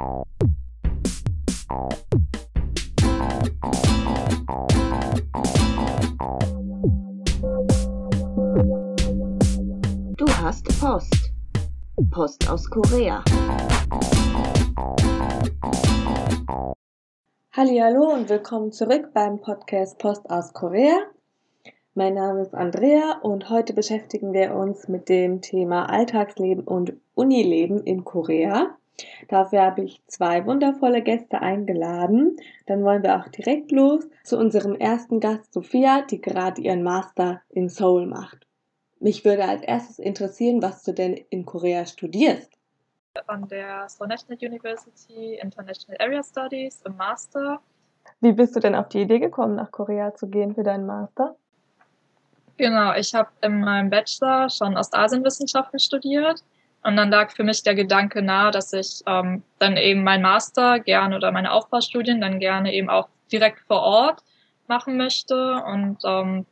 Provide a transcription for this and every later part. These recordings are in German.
Du hast Post. Post aus Korea. Hallo und willkommen zurück beim Podcast Post aus Korea. Mein Name ist Andrea und heute beschäftigen wir uns mit dem Thema Alltagsleben und Unileben in Korea. Dafür habe ich zwei wundervolle Gäste eingeladen. Dann wollen wir auch direkt los zu unserem ersten Gast Sophia, die gerade ihren Master in Seoul macht. Mich würde als erstes interessieren, was du denn in Korea studierst. An der Seoul National University International Area Studies im Master. Wie bist du denn auf die Idee gekommen, nach Korea zu gehen für deinen Master? Genau, ich habe in meinem Bachelor schon Ostasienwissenschaften studiert und dann lag für mich der Gedanke nahe, dass ich ähm, dann eben mein Master gerne oder meine Aufbaustudien dann gerne eben auch direkt vor Ort machen möchte. Und ähm,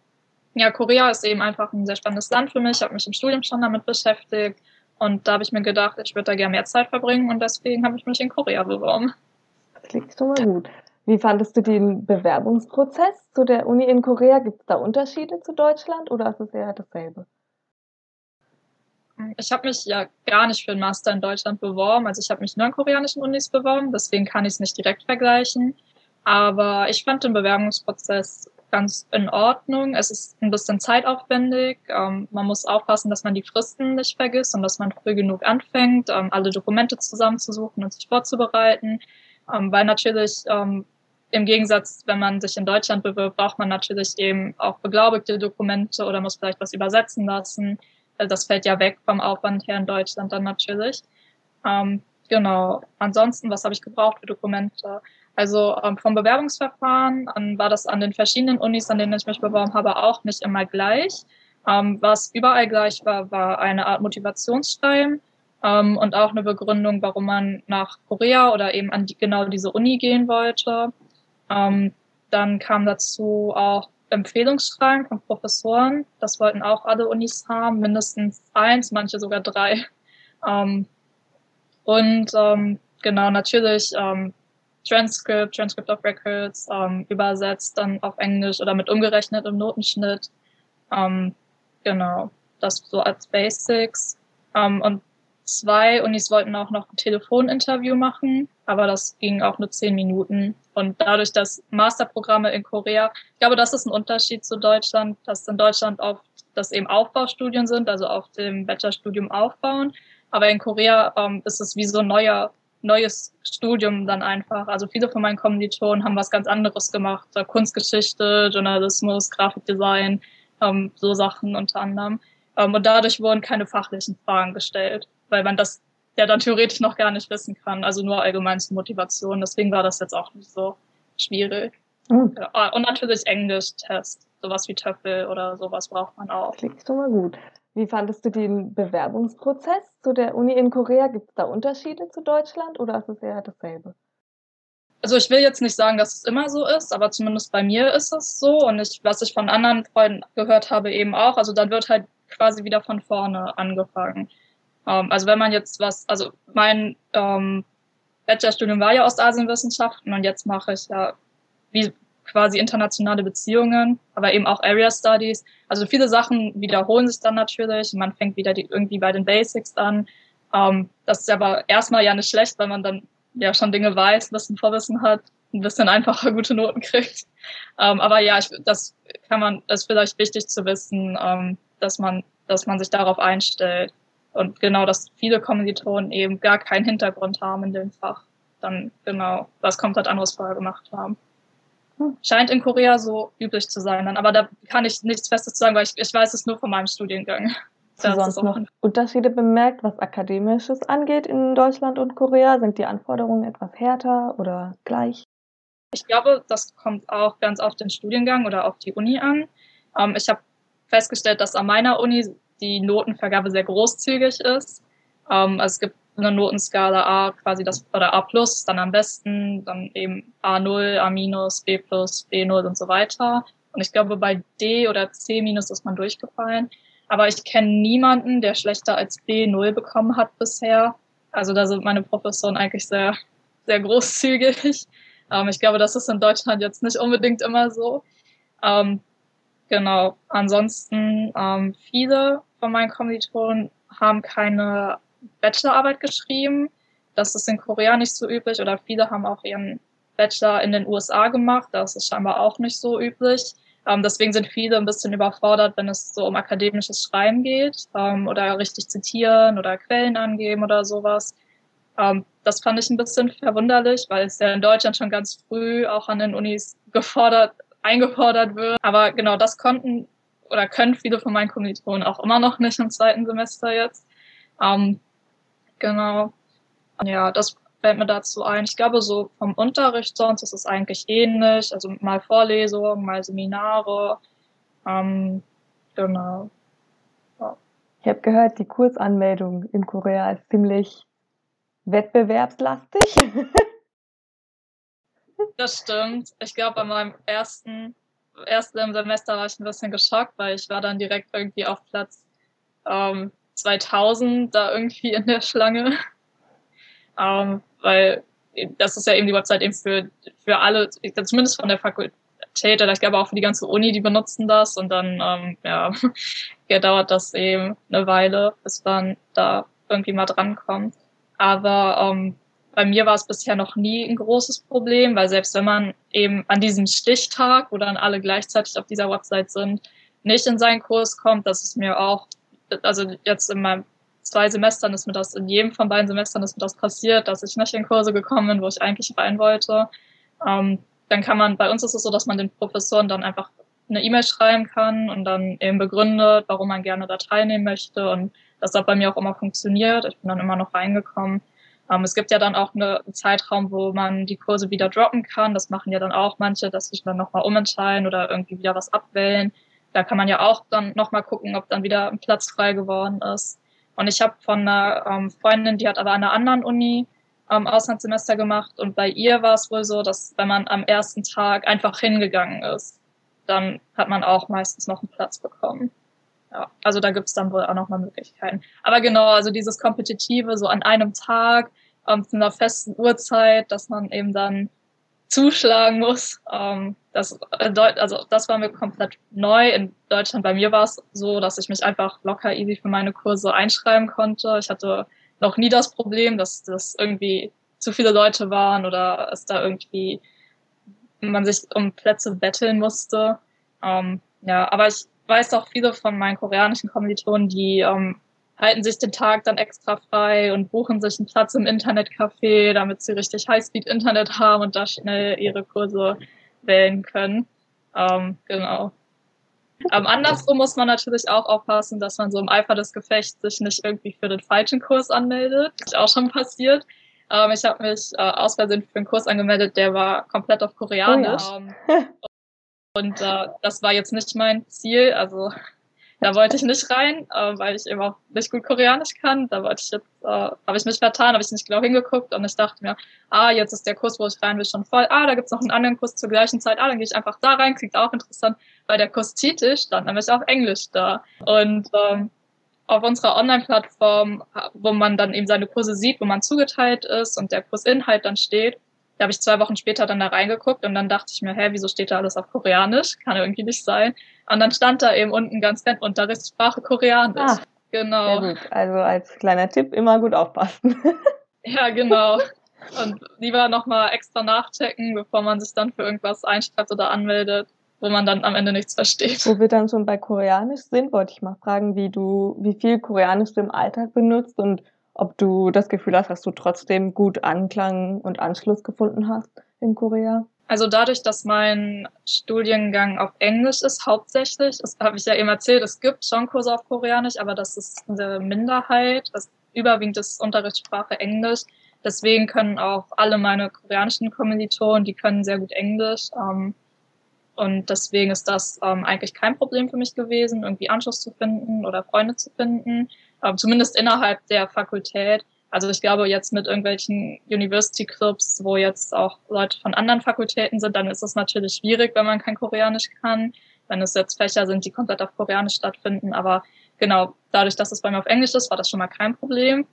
ja, Korea ist eben einfach ein sehr spannendes Land für mich. Ich habe mich im Studium schon damit beschäftigt und da habe ich mir gedacht, ich würde da gerne mehr Zeit verbringen und deswegen habe ich mich in Korea beworben. Das klingt schon mal gut. Wie fandest du den Bewerbungsprozess zu der Uni in Korea? Gibt es da Unterschiede zu Deutschland oder ist es eher dasselbe? Ich habe mich ja gar nicht für den Master in Deutschland beworben. Also ich habe mich nur an koreanischen Unis beworben, deswegen kann ich es nicht direkt vergleichen. Aber ich fand den Bewerbungsprozess ganz in Ordnung. Es ist ein bisschen zeitaufwendig. Ähm, man muss aufpassen, dass man die Fristen nicht vergisst und dass man früh genug anfängt, ähm, alle Dokumente zusammenzusuchen und sich vorzubereiten. Ähm, weil natürlich ähm, im Gegensatz, wenn man sich in Deutschland bewirbt, braucht man natürlich eben auch beglaubigte Dokumente oder muss vielleicht was übersetzen lassen. Das fällt ja weg vom Aufwand her in Deutschland dann natürlich. Ähm, genau. Ansonsten, was habe ich gebraucht für Dokumente? Also ähm, vom Bewerbungsverfahren an, war das an den verschiedenen Unis, an denen ich mich beworben habe, auch nicht immer gleich. Ähm, was überall gleich war, war eine Art Motivationsschreiben ähm, und auch eine Begründung, warum man nach Korea oder eben an die, genau diese Uni gehen wollte. Ähm, dann kam dazu auch Empfehlungsschreiben von Professoren. Das wollten auch alle Unis haben, mindestens eins, manche sogar drei. Ähm, und ähm, genau, natürlich ähm, Transcript, Transcript of Records, ähm, übersetzt dann auf Englisch oder mit umgerechnet im Notenschnitt. Ähm, genau, das so als Basics. Ähm, und zwei Unis wollten auch noch ein Telefoninterview machen, aber das ging auch nur zehn Minuten. Und dadurch, dass Masterprogramme in Korea, ich glaube, das ist ein Unterschied zu Deutschland, dass in Deutschland oft das eben Aufbaustudien sind, also auf dem Bachelorstudium aufbauen. Aber in Korea ähm, ist es wie so ein neuer, neues Studium dann einfach. Also viele von meinen Kommilitonen haben was ganz anderes gemacht. Kunstgeschichte, Journalismus, Grafikdesign, ähm, so Sachen unter anderem. Ähm, und dadurch wurden keine fachlichen Fragen gestellt weil man das ja dann theoretisch noch gar nicht wissen kann. Also nur allgemein zur Motivation. Deswegen war das jetzt auch nicht so schwierig. Mhm. Ja, und natürlich Englisch-Test. Sowas wie Töffel oder sowas braucht man auch. Klingt schon mal gut. Wie fandest du den Bewerbungsprozess zu der Uni in Korea? Gibt es da Unterschiede zu Deutschland oder ist es eher dasselbe? Also ich will jetzt nicht sagen, dass es immer so ist, aber zumindest bei mir ist es so und ich, was ich von anderen Freunden gehört habe, eben auch. Also dann wird halt quasi wieder von vorne angefangen. Ähm, also wenn man jetzt was, also mein ähm, Bachelorstudium war ja Ostasienwissenschaften und jetzt mache ich ja wie quasi internationale Beziehungen, aber eben auch Area Studies. Also viele Sachen wiederholen sich dann natürlich. Man fängt wieder die, irgendwie bei den Basics an. Ähm, das ist aber erstmal ja nicht schlecht, weil man dann ja schon Dinge weiß, ein bisschen Vorwissen hat, ein bisschen einfacher gute Noten kriegt. Ähm, aber ja, ich, das kann man, das ist vielleicht wichtig zu wissen, ähm, dass man, dass man sich darauf einstellt. Und genau, dass viele Kommilitonen eben gar keinen Hintergrund haben in dem Fach. Dann genau, was komplett anderes vorher gemacht haben. Hm. Scheint in Korea so üblich zu sein dann. Aber da kann ich nichts Festes zu sagen, weil ich, ich weiß es nur von meinem Studiengang. Du sonst noch Unterschiede bemerkt, was Akademisches angeht in Deutschland und Korea? Sind die Anforderungen etwas härter oder gleich? Ich glaube, das kommt auch ganz auf den Studiengang oder auf die Uni an. Ähm, ich habe festgestellt, dass an meiner Uni die Notenvergabe sehr großzügig ist. Ähm, also es gibt eine Notenskala A, quasi das, oder A plus, dann am besten, dann eben A0, A minus, B plus, B0 und so weiter. Und ich glaube, bei D oder C minus ist man durchgefallen. Aber ich kenne niemanden, der schlechter als B0 bekommen hat bisher. Also da sind meine Professoren eigentlich sehr sehr großzügig. Ähm, ich glaube, das ist in Deutschland jetzt nicht unbedingt immer so. Ähm, genau. Ansonsten ähm, viele von meinen Kommilitonen haben keine Bachelorarbeit geschrieben. Das ist in Korea nicht so üblich oder viele haben auch ihren Bachelor in den USA gemacht. Das ist scheinbar auch nicht so üblich. Ähm, deswegen sind viele ein bisschen überfordert, wenn es so um akademisches Schreiben geht ähm, oder richtig zitieren oder Quellen angeben oder sowas. Ähm, das fand ich ein bisschen verwunderlich, weil es ja in Deutschland schon ganz früh auch an den Unis gefordert, eingefordert wird. Aber genau das konnten oder können viele von meinen Kommilitonen auch immer noch nicht im zweiten Semester jetzt. Ähm, genau. Ja, das fällt mir dazu ein. Ich glaube, so vom Unterricht sonst ist es eigentlich ähnlich. Also mal Vorlesungen, mal Seminare. Ähm, genau. Ja. Ich habe gehört, die Kursanmeldung in Korea ist ziemlich wettbewerbslastig. das stimmt. Ich glaube, bei meinem ersten, ersten Semester war ich ein bisschen geschockt, weil ich war dann direkt irgendwie auf Platz ähm, 2000 da irgendwie in der Schlange. Ähm, weil das ist ja eben die Website eben für, für alle, zumindest von der Fakultät, oder ich glaube auch für die ganze Uni, die benutzen das und dann, ähm, ja, ja, dauert das eben eine Weile, bis man da irgendwie mal drankommt. Aber ähm, bei mir war es bisher noch nie ein großes Problem, weil selbst wenn man eben an diesem Stichtag, wo dann alle gleichzeitig auf dieser Website sind, nicht in seinen Kurs kommt, das ist mir auch, also jetzt in meinem zwei Semestern ist mir das, in jedem von beiden Semestern ist mir das passiert, dass ich nicht in Kurse gekommen bin, wo ich eigentlich rein wollte. Ähm, dann kann man, bei uns ist es so, dass man den Professoren dann einfach eine E-Mail schreiben kann und dann eben begründet, warum man gerne da teilnehmen möchte. Und das hat bei mir auch immer funktioniert. Ich bin dann immer noch reingekommen. Ähm, es gibt ja dann auch eine, einen Zeitraum, wo man die Kurse wieder droppen kann. Das machen ja dann auch manche, dass sich dann nochmal umentscheiden oder irgendwie wieder was abwählen. Da kann man ja auch dann nochmal gucken, ob dann wieder ein Platz frei geworden ist. Und ich habe von einer ähm, Freundin, die hat aber an einer anderen Uni ähm, Auslandssemester gemacht und bei ihr war es wohl so, dass wenn man am ersten Tag einfach hingegangen ist, dann hat man auch meistens noch einen Platz bekommen. Ja, also da gibt's dann wohl auch noch mal Möglichkeiten. Aber genau, also dieses Kompetitive, so an einem Tag, ähm, zu einer festen Uhrzeit, dass man eben dann zuschlagen muss. Ähm, das, äh, also das war mir komplett neu. In Deutschland bei mir war es so, dass ich mich einfach locker easy für meine Kurse einschreiben konnte. Ich hatte noch nie das Problem, dass das irgendwie zu viele Leute waren oder es da irgendwie man sich um Plätze betteln musste. Ähm, ja, aber ich weiß auch viele von meinen koreanischen Kommilitonen, die ähm, halten sich den Tag dann extra frei und buchen sich einen Platz im Internetcafé, damit sie richtig Highspeed-Internet haben und da schnell ihre Kurse wählen können. Ähm, genau. Ähm, andersrum muss man natürlich auch aufpassen, dass man so im Eifer des Gefechts sich nicht irgendwie für den falschen Kurs anmeldet. Das ist auch schon passiert. Ähm, ich habe mich äh, aus Versehen für einen Kurs angemeldet, der war komplett auf Koreanisch. Oh ja. und äh, das war jetzt nicht mein Ziel. Also da wollte ich nicht rein, äh, weil ich eben auch nicht gut Koreanisch kann. Da wollte ich jetzt, äh, habe ich mich vertan, habe ich nicht genau hingeguckt und ich dachte mir, ah, jetzt ist der Kurs, wo ich rein will, schon voll. Ah, da gibt's noch einen anderen Kurs zur gleichen Zeit. Ah, dann gehe ich einfach da rein, klingt auch interessant, weil der Kurstitel stand nämlich auf Englisch da. Und ähm, auf unserer Online-Plattform, wo man dann eben seine Kurse sieht, wo man zugeteilt ist und der Kursinhalt dann steht, da habe ich zwei Wochen später dann da reingeguckt und dann dachte ich mir, hä, wieso steht da alles auf Koreanisch? Kann irgendwie nicht sein. Und dann stand da eben unten ganz fett Unterrichtssprache Koreanisch. Ah, genau. Sehr gut. Also als kleiner Tipp immer gut aufpassen. ja, genau. Und lieber nochmal extra nachchecken, bevor man sich dann für irgendwas einschreibt oder anmeldet, wo man dann am Ende nichts versteht. Wo wir dann schon bei Koreanisch sind, wollte ich mal fragen, wie du, wie viel Koreanisch du im Alltag benutzt und ob du das Gefühl hast, dass du trotzdem gut Anklang und Anschluss gefunden hast in Korea? Also dadurch, dass mein Studiengang auf Englisch ist, hauptsächlich, das habe ich ja eben erzählt, es gibt schon Kurse auf Koreanisch, aber das ist eine Minderheit. Das überwiegend ist Unterrichtssprache Englisch. Deswegen können auch alle meine koreanischen Kommilitonen, die können sehr gut Englisch. Ähm, und deswegen ist das ähm, eigentlich kein Problem für mich gewesen, irgendwie Anschluss zu finden oder Freunde zu finden ähm, zumindest innerhalb der Fakultät. Also ich glaube jetzt mit irgendwelchen University Clubs, wo jetzt auch Leute von anderen Fakultäten sind, dann ist es natürlich schwierig, wenn man kein Koreanisch kann. Wenn es jetzt Fächer sind, die komplett auf Koreanisch stattfinden. Aber genau, dadurch, dass es bei mir auf Englisch ist, war das schon mal kein Problem.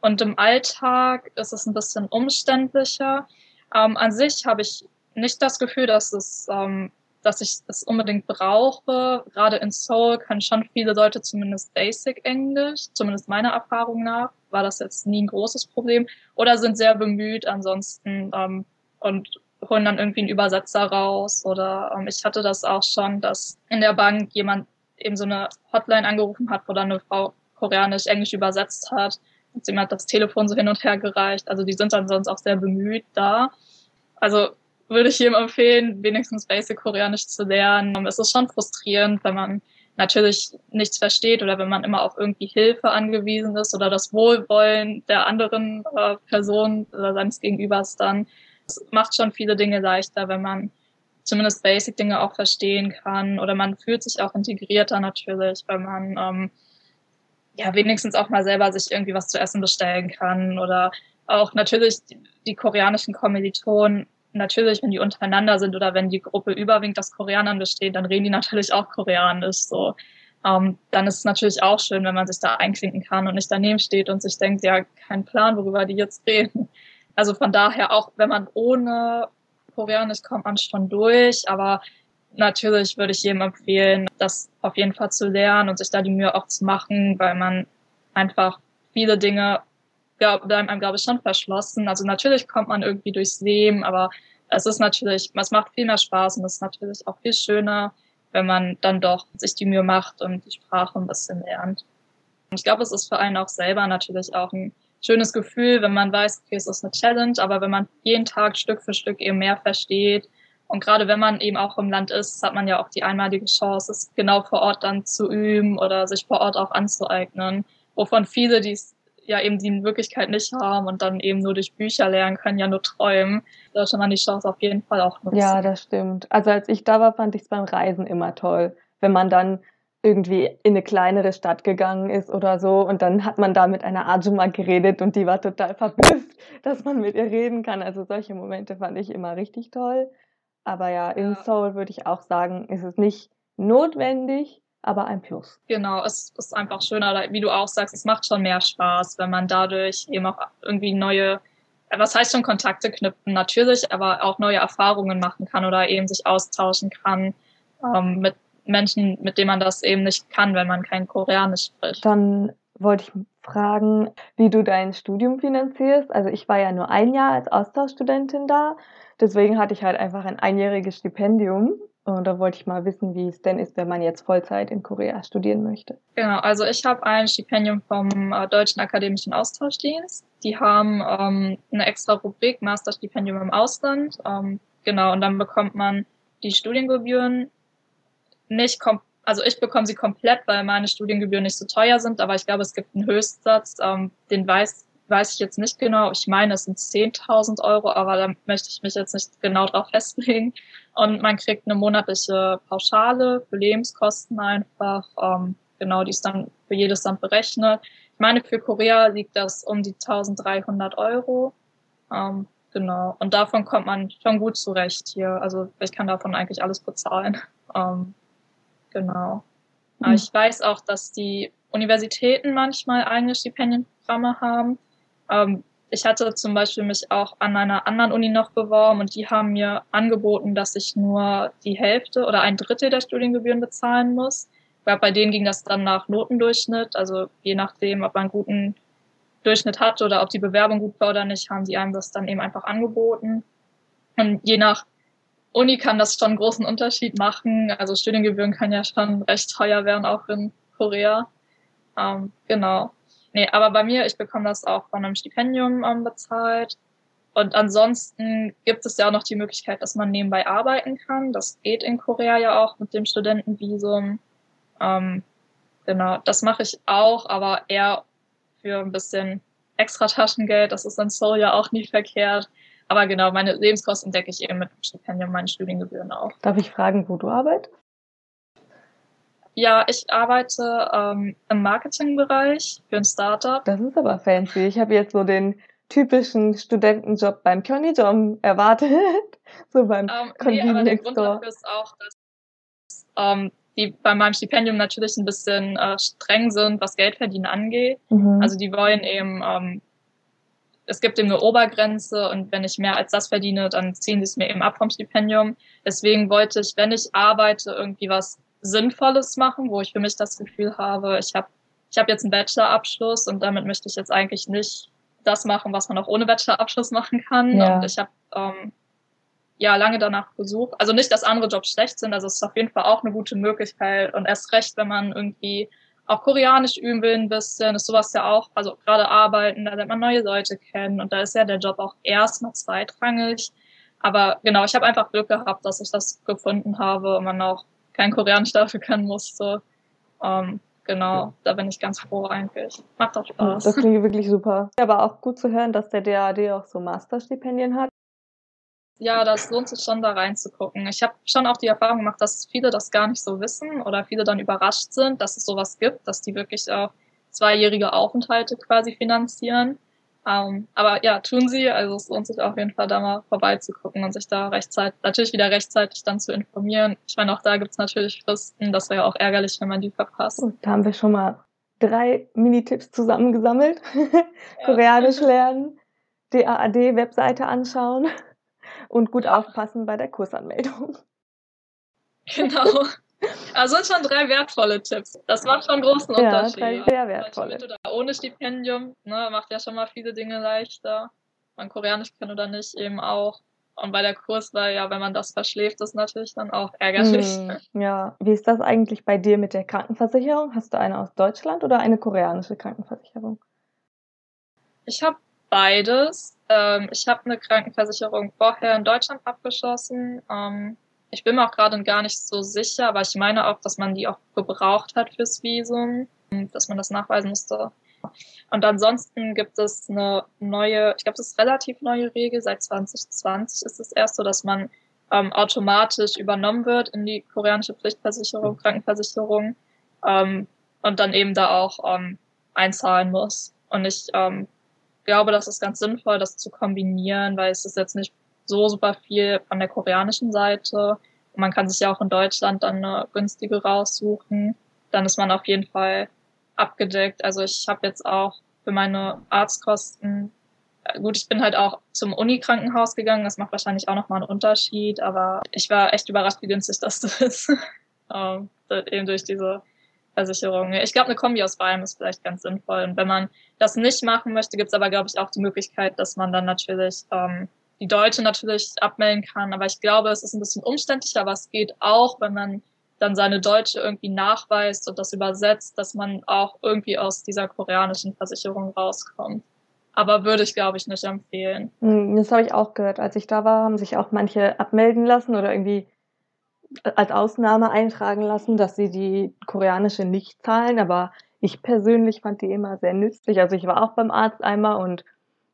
Und im Alltag ist es ein bisschen umständlicher. Ähm, an sich habe ich nicht das Gefühl, dass es, ähm, dass ich es unbedingt brauche. Gerade in Seoul können schon viele Leute zumindest Basic Englisch, zumindest meiner Erfahrung nach, war das jetzt nie ein großes Problem. Oder sind sehr bemüht ansonsten ähm, und holen dann irgendwie einen Übersetzer raus. Oder ähm, ich hatte das auch schon, dass in der Bank jemand eben so eine Hotline angerufen hat, wo dann eine Frau Koreanisch-Englisch übersetzt hat. Und sie hat das Telefon so hin und her gereicht. Also die sind dann sonst auch sehr bemüht da. Also würde ich jedem empfehlen, wenigstens Basic Koreanisch zu lernen. Es ist schon frustrierend, wenn man natürlich nichts versteht oder wenn man immer auf irgendwie Hilfe angewiesen ist oder das Wohlwollen der anderen äh, Person oder seines Gegenübers dann. Es macht schon viele Dinge leichter, wenn man zumindest Basic-Dinge auch verstehen kann oder man fühlt sich auch integrierter natürlich, weil man ähm, ja wenigstens auch mal selber sich irgendwie was zu essen bestellen kann oder auch natürlich die, die koreanischen Kommilitonen natürlich, wenn die untereinander sind oder wenn die Gruppe überwiegend aus Koreanern besteht, dann reden die natürlich auch Koreanisch. So, ähm, dann ist es natürlich auch schön, wenn man sich da einklinken kann und nicht daneben steht und sich denkt, ja, kein Plan, worüber die jetzt reden. Also von daher auch, wenn man ohne Koreanisch kommt man schon durch, aber natürlich würde ich jedem empfehlen, das auf jeden Fall zu lernen und sich da die Mühe auch zu machen, weil man einfach viele Dinge bleiben einem, glaube ich, schon verschlossen. Also natürlich kommt man irgendwie durchs Leben, aber es ist natürlich, es macht viel mehr Spaß und es ist natürlich auch viel schöner, wenn man dann doch sich die Mühe macht und die Sprache ein bisschen lernt. Und ich glaube, es ist für einen auch selber natürlich auch ein schönes Gefühl, wenn man weiß, okay, es ist eine Challenge, aber wenn man jeden Tag Stück für Stück eben mehr versteht und gerade wenn man eben auch im Land ist, hat man ja auch die einmalige Chance, es genau vor Ort dann zu üben oder sich vor Ort auch anzueignen, wovon viele, die es ja eben die in Wirklichkeit nicht haben und dann eben nur durch Bücher lernen können, ja nur träumen. Da sollte man die Chance auf jeden Fall auch nutzen. Ja, das stimmt. Also als ich da war, fand ich es beim Reisen immer toll, wenn man dann irgendwie in eine kleinere Stadt gegangen ist oder so und dann hat man da mit einer Ajuma geredet und die war total verblüfft, dass man mit ihr reden kann. Also solche Momente fand ich immer richtig toll. Aber ja, in ja. Seoul würde ich auch sagen, ist es nicht notwendig, aber ein Plus. Genau, es ist einfach schöner, wie du auch sagst, es macht schon mehr Spaß, wenn man dadurch eben auch irgendwie neue, was heißt schon Kontakte knüpfen, natürlich, aber auch neue Erfahrungen machen kann oder eben sich austauschen kann ähm, mit Menschen, mit denen man das eben nicht kann, wenn man kein Koreanisch spricht. Dann wollte ich fragen, wie du dein Studium finanzierst. Also ich war ja nur ein Jahr als Austauschstudentin da, deswegen hatte ich halt einfach ein einjähriges Stipendium und da wollte ich mal wissen, wie es denn ist, wenn man jetzt Vollzeit in Korea studieren möchte. Genau, also ich habe ein Stipendium vom äh, Deutschen Akademischen Austauschdienst. Die haben ähm, eine extra Rubrik Masterstipendium im Ausland. Ähm, genau, und dann bekommt man die Studiengebühren nicht komplett also ich bekomme sie komplett, weil meine Studiengebühren nicht so teuer sind, aber ich glaube, es gibt einen Höchstsatz, ähm, den weiß weiß ich jetzt nicht genau. Ich meine, es sind 10.000 Euro, aber da möchte ich mich jetzt nicht genau drauf festlegen. Und man kriegt eine monatliche Pauschale für Lebenskosten einfach. Ähm, genau, die ist dann für jedes Land berechnet. Ich meine, für Korea liegt das um die 1.300 Euro. Ähm, genau. Und davon kommt man schon gut zurecht hier. Also ich kann davon eigentlich alles bezahlen. Ähm, genau. Aber mhm. ich weiß auch, dass die Universitäten manchmal eigene Stipendienprogramme haben. Ähm, ich hatte zum Beispiel mich auch an einer anderen Uni noch beworben und die haben mir angeboten, dass ich nur die Hälfte oder ein Drittel der Studiengebühren bezahlen muss. Weil bei denen ging das dann nach Notendurchschnitt, also je nachdem, ob man einen guten Durchschnitt hat oder ob die Bewerbung gut war oder nicht, haben sie einem das dann eben einfach angeboten. Und je nach Uni kann das schon einen großen Unterschied machen. Also Studiengebühren können ja schon recht teuer werden, auch in Korea. Ähm, genau. Nee, aber bei mir, ich bekomme das auch von einem Stipendium ähm, bezahlt. Und ansonsten gibt es ja auch noch die Möglichkeit, dass man nebenbei arbeiten kann. Das geht in Korea ja auch mit dem Studentenvisum. Ähm, genau, das mache ich auch, aber eher für ein bisschen extra Taschengeld. Das ist in Seoul ja auch nie verkehrt. Aber genau, meine Lebenskosten decke ich eben mit dem Stipendium, meinen Studiengebühren auch. Darf ich fragen, wo du arbeitest? Ja, ich arbeite ähm, im Marketingbereich für ein Startup. Das ist aber fancy. Ich habe jetzt so den typischen Studentenjob beim Conny-Job erwartet. so beim ähm, nee, aber der Grund dafür ist auch, dass ähm, die bei meinem Stipendium natürlich ein bisschen äh, streng sind, was Geldverdienen angeht. Mhm. Also die wollen eben ähm, es gibt eben eine Obergrenze und wenn ich mehr als das verdiene, dann ziehen sie es mir eben ab vom Stipendium. Deswegen wollte ich, wenn ich arbeite, irgendwie was Sinnvolles machen, wo ich für mich das Gefühl habe, ich habe ich hab jetzt einen Bachelorabschluss und damit möchte ich jetzt eigentlich nicht das machen, was man auch ohne Bachelorabschluss machen kann. Ja. Und ich habe ähm, ja lange danach gesucht. Also nicht, dass andere Jobs schlecht sind, also es ist auf jeden Fall auch eine gute Möglichkeit und erst recht, wenn man irgendwie auch Koreanisch üben will ein bisschen, ist sowas ja auch, also gerade arbeiten, da lernt man neue Leute kennen und da ist ja der Job auch erstmal zweitrangig. Aber genau, ich habe einfach Glück gehabt, dass ich das gefunden habe und man auch kein Koreanisch dafür können musste. Ähm, genau, da bin ich ganz froh eigentlich. Macht auch Spaß. Das klingt wirklich super. Aber auch gut zu hören, dass der DAD auch so Masterstipendien hat ja, das lohnt sich schon da reinzugucken. Ich habe schon auch die Erfahrung gemacht, dass viele das gar nicht so wissen oder viele dann überrascht sind, dass es sowas gibt, dass die wirklich auch zweijährige Aufenthalte quasi finanzieren. Ähm, aber ja, tun sie. Also es lohnt sich auf jeden Fall da mal vorbeizugucken und sich da rechtzeitig, natürlich wieder rechtzeitig dann zu informieren. Ich meine, auch da gibt's natürlich Fristen. Das wäre ja auch ärgerlich, wenn man die verpasst. Da haben wir schon mal drei Mini-Tipps zusammengesammelt. Ja. Koreanisch lernen, DAAD-Webseite anschauen und gut aufpassen bei der Kursanmeldung. Genau. Also sind schon drei wertvolle Tipps. Das macht schon großen Unterschied. Ja, drei sehr wertvolle. Mit oder ohne Stipendium, ne, macht ja schon mal viele Dinge leichter. Man Koreanisch kann oder nicht eben auch. Und bei der Kurswahl, ja, wenn man das verschläft, ist natürlich dann auch ärgerlich. Hm, ja, wie ist das eigentlich bei dir mit der Krankenversicherung? Hast du eine aus Deutschland oder eine koreanische Krankenversicherung? Ich habe beides. Ähm, ich habe eine Krankenversicherung vorher in Deutschland abgeschlossen. Ähm, ich bin mir auch gerade gar nicht so sicher, aber ich meine auch, dass man die auch gebraucht hat fürs Visum, dass man das nachweisen musste. Und ansonsten gibt es eine neue, ich glaube, das ist relativ neue Regel, seit 2020 ist es erst so, dass man ähm, automatisch übernommen wird in die koreanische Pflichtversicherung, Krankenversicherung ähm, und dann eben da auch ähm, einzahlen muss. Und ich ähm, glaube, das ist ganz sinnvoll, das zu kombinieren, weil es ist jetzt nicht so super viel von der koreanischen Seite. Und man kann sich ja auch in Deutschland dann eine günstige raussuchen. Dann ist man auf jeden Fall abgedeckt. Also ich habe jetzt auch für meine Arztkosten, äh, gut, ich bin halt auch zum Unikrankenhaus gegangen, das macht wahrscheinlich auch nochmal einen Unterschied, aber ich war echt überrascht, wie günstig das ist. ähm, eben durch diese Versicherung. Ich glaube, eine Kombi aus beidem ist vielleicht ganz sinnvoll. Und wenn man das nicht machen möchte, gibt es aber, glaube ich, auch die Möglichkeit, dass man dann natürlich ähm, die Deutsche natürlich abmelden kann. Aber ich glaube, es ist ein bisschen umständlicher, aber es geht auch, wenn man dann seine Deutsche irgendwie nachweist und das übersetzt, dass man auch irgendwie aus dieser koreanischen Versicherung rauskommt. Aber würde ich, glaube ich, nicht empfehlen. Hm, das habe ich auch gehört. Als ich da war, haben sich auch manche abmelden lassen oder irgendwie als Ausnahme eintragen lassen, dass sie die koreanische nicht zahlen, aber ich persönlich fand die immer sehr nützlich. Also ich war auch beim Arzt einmal und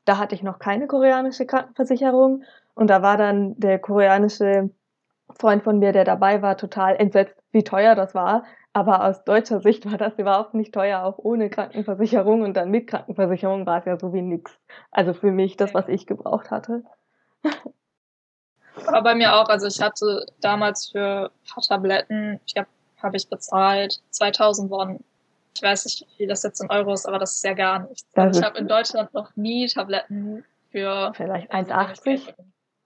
da hatte ich noch keine koreanische Krankenversicherung und da war dann der koreanische Freund von mir, der dabei war, total entsetzt, wie teuer das war. Aber aus deutscher Sicht war das überhaupt nicht teuer, auch ohne Krankenversicherung und dann mit Krankenversicherung war es ja so wie nix. Also für mich das, was ich gebraucht hatte. Aber bei mir auch. Also ich hatte damals für ein paar Tabletten, ich habe ich bezahlt 2000 Won. Ich weiß nicht, wie viel das jetzt in Euro ist, aber das ist ja gar nichts. Also ich habe in Deutschland noch nie Tabletten für vielleicht 1,80,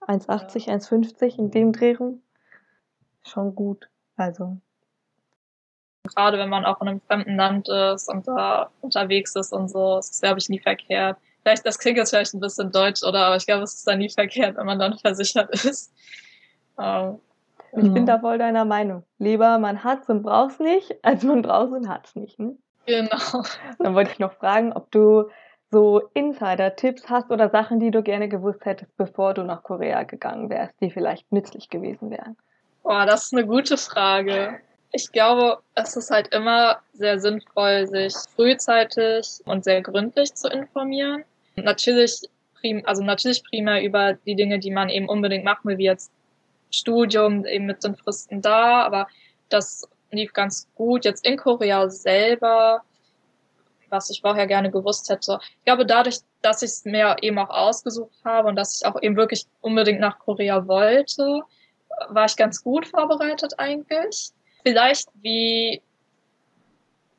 1,80, 1,50 in dem Drehung. Schon gut. Also gerade wenn man auch in einem fremden Land ist und da unterwegs ist und so, ist es glaube ich nie verkehrt vielleicht, das klingt jetzt vielleicht ein bisschen deutsch, oder? Aber ich glaube, es ist dann nie verkehrt, wenn man dann versichert ist. Ähm, ich genau. bin da voll deiner Meinung. Lieber man hat's und braucht's nicht, als man braucht's und hat's nicht. Ne? Genau. Dann wollte ich noch fragen, ob du so Insider-Tipps hast oder Sachen, die du gerne gewusst hättest, bevor du nach Korea gegangen wärst, die vielleicht nützlich gewesen wären. Boah, das ist eine gute Frage. Ich glaube, es ist halt immer sehr sinnvoll, sich frühzeitig und sehr gründlich zu informieren. Natürlich, prim, also natürlich primär über die Dinge, die man eben unbedingt machen will, wie jetzt Studium, eben mit den Fristen da, aber das lief ganz gut. Jetzt in Korea selber, was ich vorher gerne gewusst hätte. Ich glaube, dadurch, dass ich es mir eben auch ausgesucht habe und dass ich auch eben wirklich unbedingt nach Korea wollte, war ich ganz gut vorbereitet eigentlich. Vielleicht wie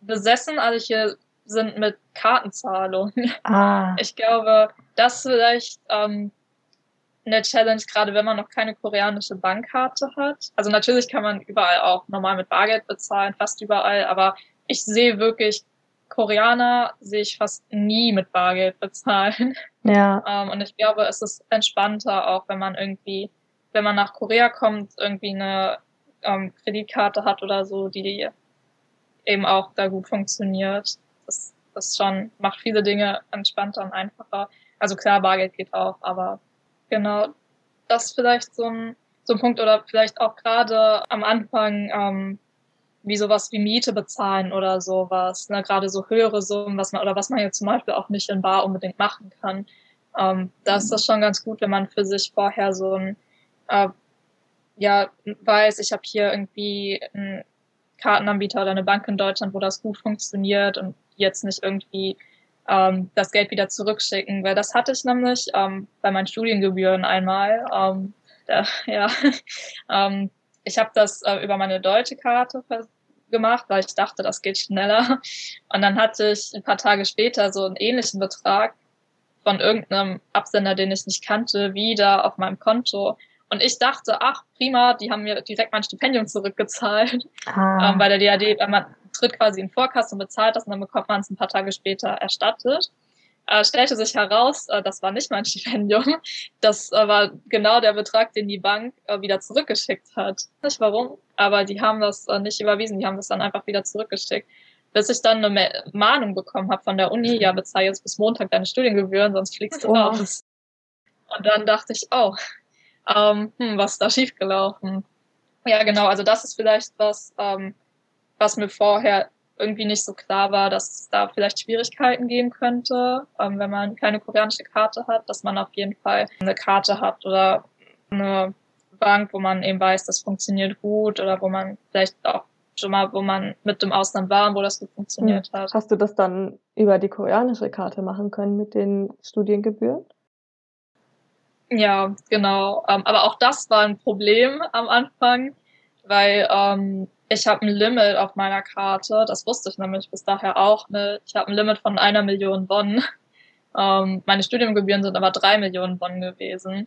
besessen alle hier sind mit Kartenzahlung. Ah. Ich glaube, das vielleicht ähm, eine Challenge, gerade wenn man noch keine koreanische Bankkarte hat. Also natürlich kann man überall auch normal mit Bargeld bezahlen, fast überall, aber ich sehe wirklich Koreaner sehe ich fast nie mit Bargeld bezahlen. Ja. Ähm, und ich glaube, es ist entspannter auch, wenn man irgendwie, wenn man nach Korea kommt, irgendwie eine ähm, Kreditkarte hat oder so, die eben auch da gut funktioniert. Das, das schon macht viele Dinge entspannter und einfacher. Also klar, Bargeld geht auch, aber genau, das ist vielleicht so ein, so ein Punkt oder vielleicht auch gerade am Anfang, ähm, wie sowas wie Miete bezahlen oder sowas, ne, gerade so höhere Summen, was man, oder was man jetzt zum Beispiel auch nicht in Bar unbedingt machen kann. Ähm, da ist das schon ganz gut, wenn man für sich vorher so ein, äh, ja, weiß, ich habe hier irgendwie einen Kartenanbieter oder eine Bank in Deutschland, wo das gut funktioniert und jetzt nicht irgendwie ähm, das Geld wieder zurückschicken, weil das hatte ich nämlich ähm, bei meinen Studiengebühren einmal. Ähm, da, ja, ähm, ich habe das äh, über meine deutsche Karte gemacht, weil ich dachte, das geht schneller. Und dann hatte ich ein paar Tage später so einen ähnlichen Betrag von irgendeinem Absender, den ich nicht kannte, wieder auf meinem Konto. Und ich dachte, ach prima, die haben mir direkt mein Stipendium zurückgezahlt, Ah. ähm, bei der DAD, weil man tritt quasi in Vorkasse und bezahlt das und dann bekommt man es ein paar Tage später erstattet. Äh, stellte sich heraus, äh, das war nicht mein Stipendium. Das äh, war genau der Betrag, den die Bank äh, wieder zurückgeschickt hat. Nicht warum, aber die haben das äh, nicht überwiesen, die haben das dann einfach wieder zurückgeschickt. Bis ich dann eine Ma- Mahnung bekommen habe von der Uni, ja, bezahl jetzt bis Montag deine Studiengebühren, sonst fliegst du Oh. raus. Und dann dachte ich, oh, ähm, hm, was ist da schiefgelaufen? Ja, genau, also das ist vielleicht was, ähm, was mir vorher irgendwie nicht so klar war, dass es da vielleicht Schwierigkeiten geben könnte, ähm, wenn man keine koreanische Karte hat, dass man auf jeden Fall eine Karte hat oder eine Bank, wo man eben weiß, das funktioniert gut oder wo man vielleicht auch schon mal, wo man mit dem Ausland war und wo das gut funktioniert hat. Hast du das dann über die koreanische Karte machen können mit den Studiengebühren? Ja, genau. Ähm, aber auch das war ein Problem am Anfang, weil ähm, ich habe ein Limit auf meiner Karte. Das wusste ich nämlich bis daher auch nicht. Ich habe ein Limit von einer Million Won. Ähm, meine Studiengebühren sind aber drei Millionen Won gewesen.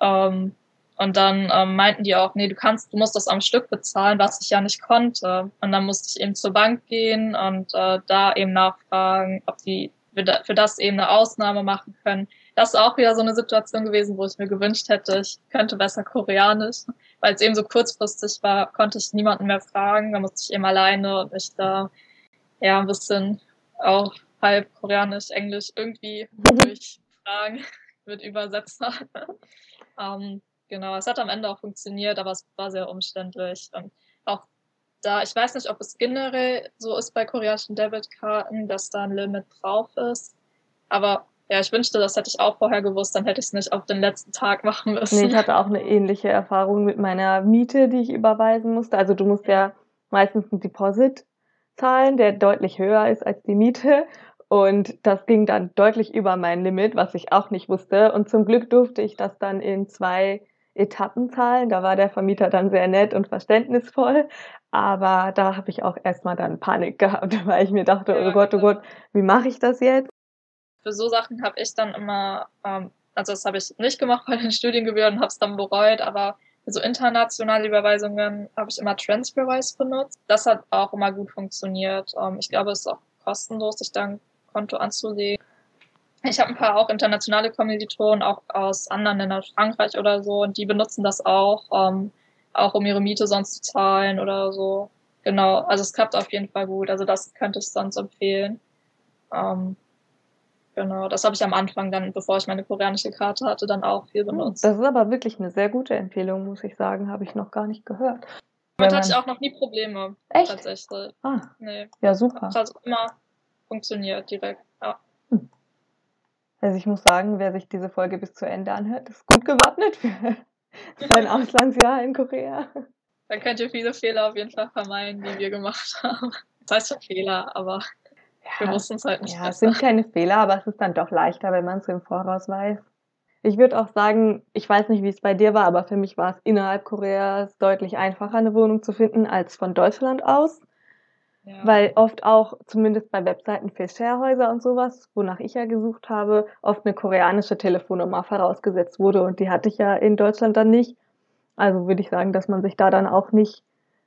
Ähm, und dann ähm, meinten die auch, nee, du kannst, du musst das am Stück bezahlen, was ich ja nicht konnte. Und dann musste ich eben zur Bank gehen und äh, da eben nachfragen, ob die für da- für das eben eine Ausnahme machen können. Das ist auch wieder so eine Situation gewesen, wo ich mir gewünscht hätte, ich könnte besser Koreanisch. Weil es eben so kurzfristig war, konnte ich niemanden mehr fragen. Da musste ich eben alleine und mich da ja ein bisschen auch halb Koreanisch, Englisch irgendwie durchfragen mit Übersetzer. ähm, genau, es hat am Ende auch funktioniert, aber es war sehr umständlich. Und auch da, ich weiß nicht, ob es generell so ist bei koreanischen Debitkarten, dass da ein Limit drauf ist. Aber ja, ich wünschte, das hätte ich auch vorher gewusst, dann hätte ich es nicht auf den letzten Tag machen müssen. Nee, ich hatte auch eine ähnliche Erfahrung mit meiner Miete, die ich überweisen musste. Also du musst ja meistens ein Deposit zahlen, der deutlich höher ist als die Miete. Und das ging dann deutlich über mein Limit, was ich auch nicht wusste. Und zum Glück durfte ich das dann in zwei Etappen zahlen. Da war der Vermieter dann sehr nett und verständnisvoll. Aber da habe ich auch erstmal dann Panik gehabt, weil ich mir dachte, oh Gott, oh genau. Gott, wie mache ich das jetzt? Für so Sachen habe ich dann immer, ähm, also das habe ich nicht gemacht bei den Studiengebühren, habe es dann bereut, aber so internationale Überweisungen habe ich immer TransferWise benutzt. Das hat auch immer gut funktioniert. Ähm, ich glaube, es ist auch kostenlos, sich da Konto anzulegen. Ich habe ein paar auch internationale Kommilitonen, auch aus anderen Ländern, Frankreich oder so, und die benutzen das auch, ähm, auch um ihre Miete sonst zu zahlen oder so. Genau, also es klappt auf jeden Fall gut. Also das könnte ich sonst empfehlen. Ähm, genau, das habe ich am Anfang dann, bevor ich meine koreanische Karte hatte, dann auch viel benutzt. Das ist aber wirklich eine sehr gute Empfehlung, muss ich sagen. Habe ich noch gar nicht gehört. Damit hatte ich auch noch nie Probleme, Echt? tatsächlich. Ah, Nee, ja, super. das hat immer funktioniert direkt. Ja. Also ich muss sagen, wer sich diese Folge bis zu Ende anhört, ist gut gewappnet für sein Auslandsjahr in Korea. Dann könnt ihr viele Fehler auf jeden Fall vermeiden, die wir gemacht haben. Das heißt schon Fehler, aber wir Ja, wussten es halt nicht ja, es sind keine Fehler, aber es ist dann doch leichter, wenn man es im Voraus weiß. Ich würde auch sagen, ich weiß nicht, wie es bei dir war, aber für mich war es innerhalb Koreas deutlich einfacher, eine Wohnung zu finden, als von Deutschland aus. Ja. Weil oft auch, zumindest bei Webseiten für Sharehäuser und sowas, wonach ich ja gesucht habe, oft eine koreanische Telefonnummer vorausgesetzt wurde und die hatte ich ja in Deutschland dann nicht. Also würde ich sagen, dass man sich da dann auch nicht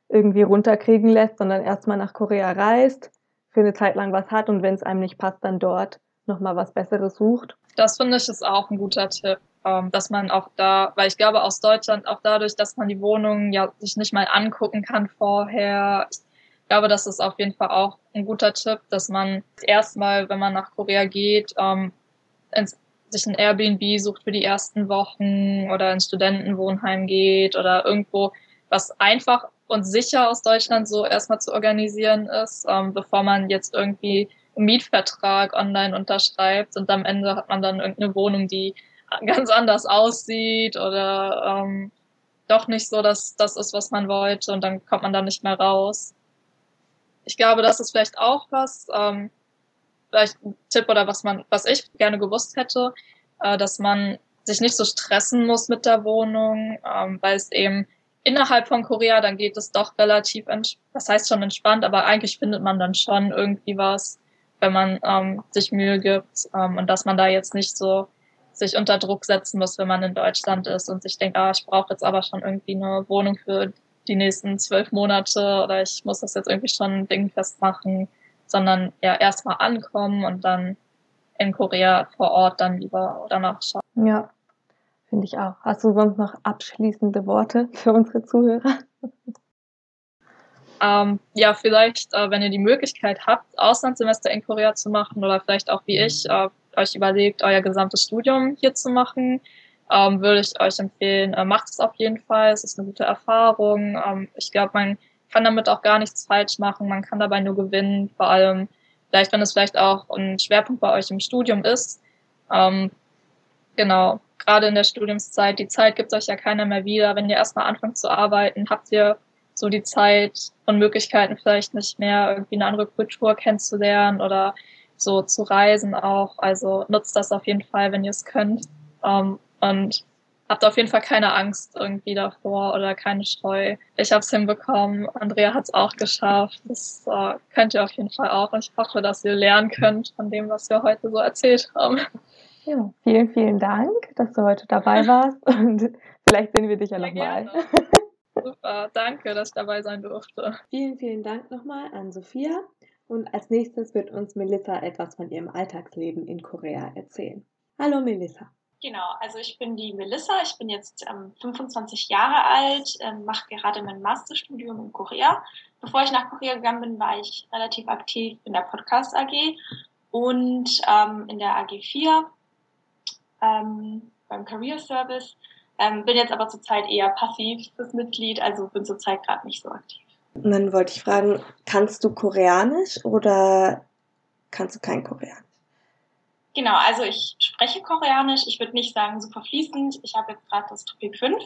irgendwie runterkriegen lässt, sondern erstmal nach Korea reist, für eine Zeit lang was hat und wenn es einem nicht passt, dann dort nochmal was Besseres sucht. Das finde ich ist auch ein guter Tipp, ähm, dass man auch da, weil ich glaube aus Deutschland auch dadurch, dass man die Wohnung ja sich nicht mal angucken kann vorher. Ich glaube, das ist auf jeden Fall auch ein guter Tipp, dass man erstmal, wenn man nach Korea geht, ähm, ins, sich ein Airbnb sucht für die ersten Wochen oder ins Studentenwohnheim geht oder irgendwo, was einfach und sicher aus Deutschland so erstmal zu organisieren ist, ähm, bevor man jetzt irgendwie einen Mietvertrag online unterschreibt und am Ende hat man dann irgendeine Wohnung, die ganz anders aussieht oder ähm, doch nicht so, dass das ist, was man wollte und dann kommt man da nicht mehr raus. Ich glaube, das ist vielleicht auch was, ähm, vielleicht ein Tipp oder was man, was ich gerne gewusst hätte, äh, dass man sich nicht so stressen muss mit der Wohnung, ähm, weil es eben innerhalb von Korea, dann geht es doch relativ, das heißt schon entspannt, aber eigentlich findet man dann schon irgendwie was, wenn man ähm, sich Mühe gibt ähm, und dass man da jetzt nicht so sich unter Druck setzen muss, wenn man in Deutschland ist und sich denkt, ah, ich brauche jetzt aber schon irgendwie eine Wohnung für die nächsten zwölf Monate oder ich muss das jetzt irgendwie schon Ding festmachen, sondern ja erstmal ankommen und dann in Korea vor Ort dann lieber danach schauen. Ja, Finde ich auch. Hast du sonst noch abschließende Worte für unsere Zuhörer? Ähm, ja, vielleicht, äh, wenn ihr die Möglichkeit habt, Auslandssemester in Korea zu machen oder vielleicht auch wie ich äh, euch überlegt, euer gesamtes Studium hier zu machen, ähm, würde ich euch empfehlen, äh, macht es auf jeden Fall. Es ist eine gute Erfahrung. Ähm, ich glaube, man kann damit auch gar nichts falsch machen. Man kann dabei nur gewinnen. Vor allem, vielleicht, wenn es vielleicht auch ein Schwerpunkt bei euch im Studium ist. Ähm, genau gerade in der Studiumszeit, die Zeit gibt euch ja keiner mehr wieder. Wenn ihr erstmal anfangt zu arbeiten, habt ihr so die Zeit und Möglichkeiten vielleicht nicht mehr, irgendwie eine andere Kultur kennenzulernen oder so zu reisen auch. Also nutzt das auf jeden Fall, wenn ihr es könnt. Um, ähm, und habt auf jeden Fall keine Angst irgendwie davor oder keine Scheu. Ich habe es hinbekommen, Andrea hat es auch geschafft. Das uh, könnt ihr auf jeden Fall auch. Und ich hoffe, dass ihr lernen könnt von dem, was wir heute so erzählt haben. Ja, vielen, vielen Dank, dass du heute dabei warst und vielleicht sehen wir dich ja, nochmal. Super, danke, dass ich dabei sein durfte. Vielen, vielen Dank nochmal an Sophia und als nächstes wird uns Melissa etwas von ihrem Alltagsleben in Korea erzählen. Hallo Melissa. Genau, also ich bin die Melissa, ich bin jetzt ähm, 25 Jahre alt, ähm, mache gerade mein Masterstudium in Korea. Bevor ich nach Korea gegangen bin, war ich relativ aktiv in der Podcast AG und ähm, in der AG 4 ähm, beim Career Service. Ähm, bin jetzt aber zurzeit eher passives Mitglied, also bin zurzeit gerade nicht so aktiv. Und dann wollte ich fragen, kannst du Koreanisch oder kannst du kein Koreanisch? Genau, also ich spreche Koreanisch. Ich würde nicht sagen super fließend. Ich habe jetzt gerade das Topik 5.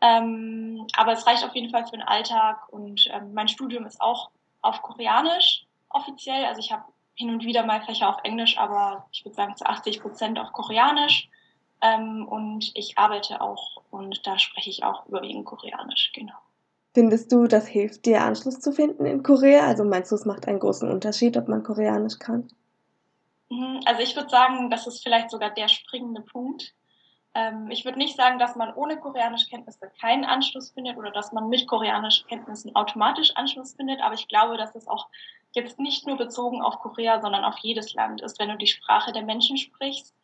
Ähm, aber es reicht auf jeden Fall für den Alltag und ähm, mein Studium ist auch auf Koreanisch offiziell. Also ich habe hin und wieder mal Fächer auf Englisch, aber ich würde sagen zu 80 Prozent auf Koreanisch. Ähm, und ich arbeite auch und da spreche ich auch überwiegend Koreanisch, genau. Findest du, das hilft dir, Anschluss zu finden in Korea? Also meinst du, es macht einen großen Unterschied, ob man Koreanisch kann? Mhm, also ich würde sagen, das ist vielleicht sogar der springende Punkt. Ähm, ich würde nicht sagen, dass man ohne koreanische Kenntnisse keinen Anschluss findet oder dass man mit koreanischen Kenntnissen automatisch Anschluss findet, aber ich glaube, dass es auch jetzt nicht nur bezogen auf Korea, sondern auf jedes Land ist. Wenn du die Sprache der Menschen sprichst,